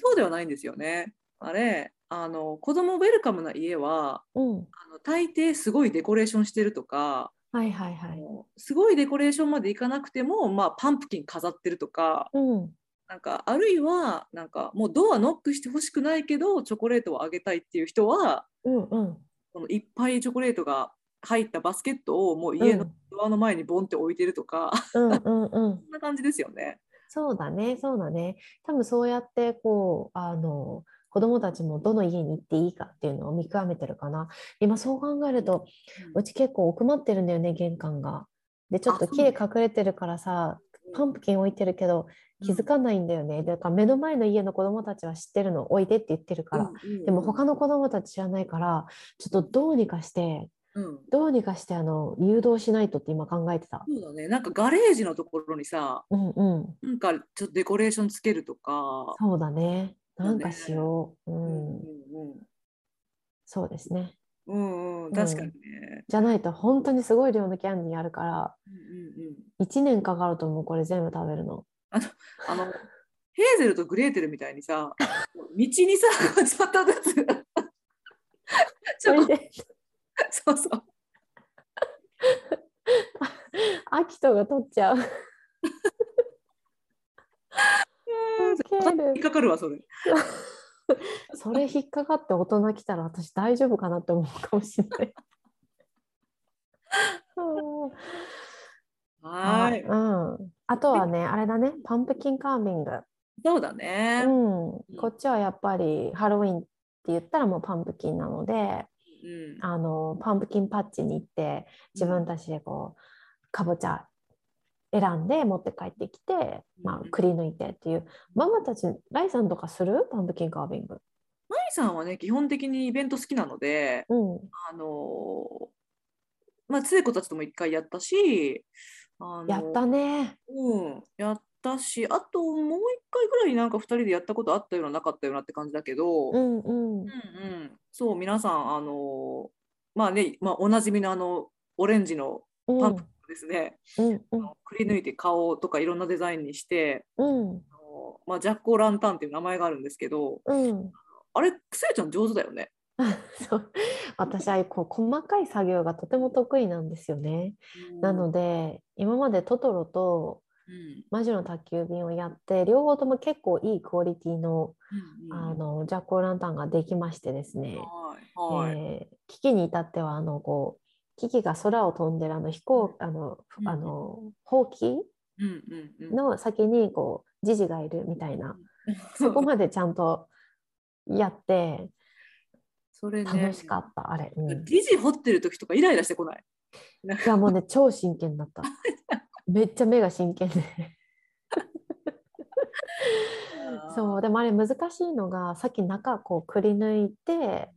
そうではないんですよね。あれあの子供ウェルカムな家はうん、あの大抵すごいデコレーションしてるとか、はいはいはい。すごいデコレーションまでいかなくても、まあ、パンプキン飾ってるとかうん、なんかあるいはなんかもうドアノックしてほしくないけどチョコレートをあげたいっていう人はうん、うん、このいっぱいチョコレートが入ったバスケットをもう家のドアの前にボンって置いてるとか、うん、うん、うん。そんな感じですよね。そうだね、そうだね。多分そうやってこうあの子供たちもどの家に行っていいかっていうのを見極めてるかな。今そう考えると、うち結構奥まってるんだよね、玄関が。で、ちょっと木で隠れてるからさ、パンプキン置いてるけど気づかないんだよね。だから目の前の家の子供たちは知ってるの、置いてって言ってるから。でも他の子供たち知らないから、ちょっとどうにかして、うん、うんどうにかしてあの誘導しないとって今考えてた。そうだねなんかガレージのところにさうんうん。なんかちょっとデコレーションつけるとか、そうだね。なんかしよう。う。うんんそうですね。うんうんうん、確かにね。じゃないと本当にすごい量のキャンディーあるから、うんうんうん1年かかると思う、これ全部食べるの。あのヘーゼルとグレーテルみたいにさ道にさちょっとず つそうそうアキトが取っちゃう。引っかかるわそれ。それ引っかかって大人来たら私大丈夫かなって思うかもしれない。う んはーい。うん、あとはね、あれだね、パンプキンカービング。そうだね。うん、うんこっちはやっぱりハロウィンって言ったらもうパンプキンなので、うんあのパンプキンパッチに行って自分たちでこうかぼちゃ選んで持って帰ってきて、まあう、んくり抜いてっていう。ママたちライさんとかする？パンプキンカービング。マイさんはね基本的にイベント好きなので、うん。あのまあつえ子たちとも一回やったし、やったね。うん、やったし、あともう一回ぐらいなんか二人でやったことあったようななかったようなって感じだけど、うんうん。うんうん、そう、皆さん、あのまあね、まあ、おなじみのあのオレンジのうん。パンプですね、うんあのくり抜いて顔とかいろんなデザインにして、うん。あのまあ、ジャック・オ・ランタンっていう名前があるんですけど、うん。あれ、くせいちゃん上手だよね。そう。私はこう細かい作業がとても得意なんですよね。なので今までトトロとうん。魔女の宅急便をやって両方とも結構いいクオリティのうんうんあのジャック・オーランタンができましてですね、はいはい。えー機器に至ってはあのこう機器が空を飛んでるあの飛行あのうん。あのほうきうんうん。うんの先にこうジジがいるみたいな。そこまでちゃんとやってそれね。楽しかった、あれ、うん、いディジ掘ってる時とかイライラしてこない？やもうね超真剣だった。めっちゃ目が真剣で。そう。でもあれ難しいのがさっき中こうくり抜いて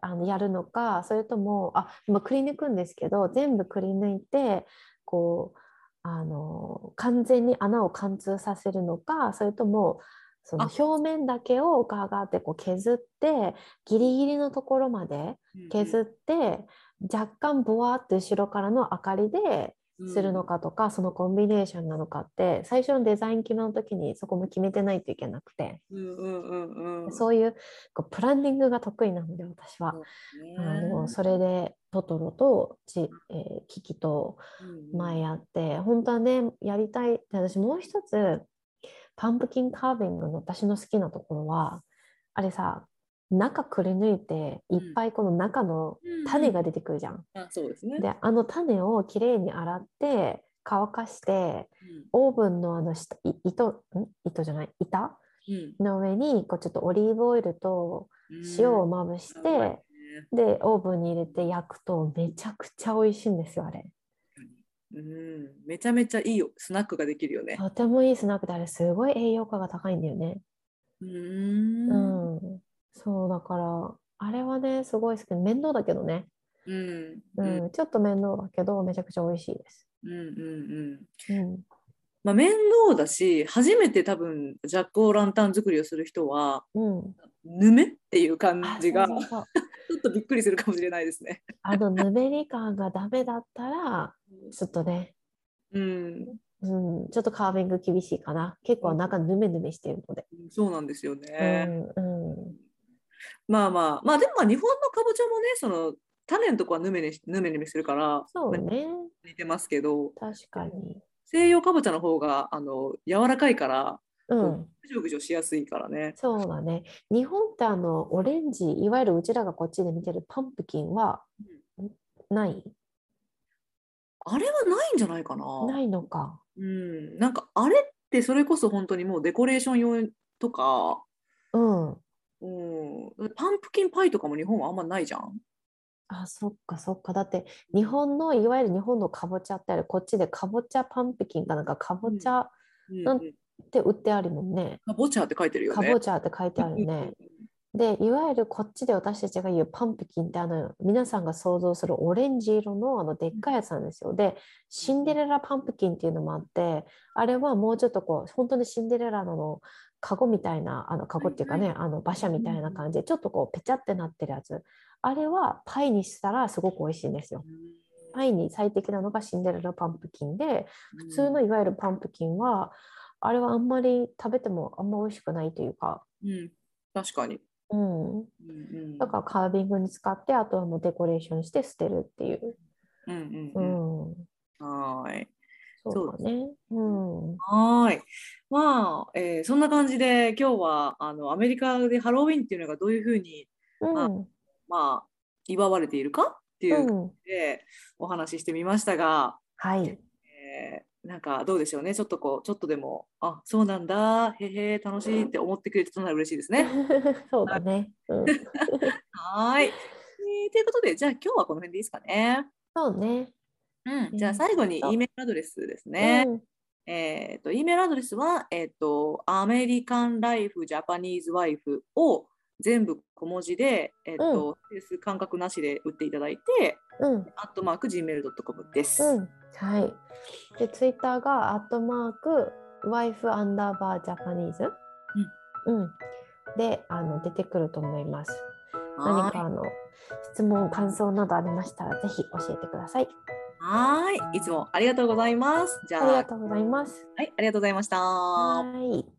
あのやるのかそれともあ今くり抜くんですけど全部くり抜いてこうあの完全に穴を貫通させるのかそれともそのあ。表面だけをガーガーってこう削ってギリギリのところまで削って若干ボワーって後ろからの明かりでするのかとか、そのコンビネーションなのかって最初のデザイン決めの時にそこも決めてないといけなくて、うんうんうんうん。そういうこうプランニングが得意なので私は、あのそれでトトロとち、えーキキと前やって、本当はねやりたいで私もう一つパンプキンカービングの私の好きなところはあれさ中くり抜いていっぱいこの中の種が出てくるじゃん。あそうですね。であの種をきれいに洗って乾かしてオーブンのあの下い糸ん？糸じゃない？板？うん。の上にこうちょっとオリーブオイルとうん。塩をまぶしてね、でオーブンに入れて焼くとめちゃくちゃ美味しいんですよあれ。うん、めちゃめちゃいいよ。スナックができるよね。とてもいいスナックであれすごい栄養価が高いんだよね。うーうんん、そうだからあれはねすごい好き。面倒だけどね、うんううんんちょっと面倒だけどめちゃくちゃ美味しいです。うんうんうん。うん、まあ、面倒だし初めて多分ジャック・オー・ランタン作りをする人はうん、ぬめっていう感あじがちょっとびっくりするかもしれないですね。あのぬめり感がダメだったらちょっとね、うん、うん、ちょっとカービング厳しいかな。結構中ぬめぬめしてるので。そうなんですようね。んうんまあまあまあでもまあ日本のかぼちゃもねその種のとこはぬめねしぬめぬめするからそうね似てますけど確かに。西洋かぼちゃの方があの柔らかいからうん、ぐじょぐじょしやすいからね。そうだね。日本ってあのオレンジいわゆるうちらがこっちで見てるパンプキンはない？あれはないんじゃないかな。ないのか。うん、なんかあれってそれこそ本当にもうデコレーション用とか、うん。うん、パンプキンパイとかも日本はあんまないじゃん？あ、そっかそっか。だって日本のいわゆる日本のかぼちゃってあるこっちでかぼちゃパンプキンかなんかかぼちゃなんて売ってあるもんね。かぼちゃって書いてるよね。かぼちゃって書いてあるね。で、いわゆるこっちで私たちが言うパンプキンってあの皆さんが想像するオレンジ色のあのでっかいやつなんですよ。で、シンデレラパンプキンっていうのもあって、あれはもうちょっとこう本当にシンデレラのカゴみたいな、あのカゴっていうかね、あの馬車みたいな感じでちょっとこうペチャってなってるやつ。あれはパイにしたらすごく美味しいんですよ。パイに最適なのがシンデレラパンプキンで、普通のいわゆるパンプキンは、あれはあんまり食べてもあんま美味しくないというか、うん、確かに。うん、うんうんだからカービングに使ってあとはもうデコレーションして捨てるっていう。うんううんうんん、はーい。そうだね。うん、はーい。まあ、えーそんな感じで今日はあのアメリカでハロウィンっていうのがどういうふうに、うん、まあ、祝われているかっていうう感ん、じでお話ししてみましたが、はい。えーなんかどうでしょうね。ちょっとこう、ちょっとでも、あ、そうなんだ、へへ、楽しいって思ってくれてたなら嬉しいですね。そうだね。うん、はーい。えーということで、じゃあ今日はこの辺でいいですかね。そうね。うん、じゃあ最後に E メールアドレスですね。うん、えっと、E メールアドレスは、えっと、アメリカンライフジャパニーズワイフを全部小文字で、えっと、スペース感覚なしで打っていただいて、うん、アットマーク Gmail.com です。うん、はい。で、ツイッターがアットマークワイフアンダーバージャパニーズ？うん。で、あの出てくると思います。何はかあの質問、感想などありましたら、ぜひ教えてください。はーい。いつもありがとうございます。じゃあ、ありがとうございます。はい、ありがとうございました。はい。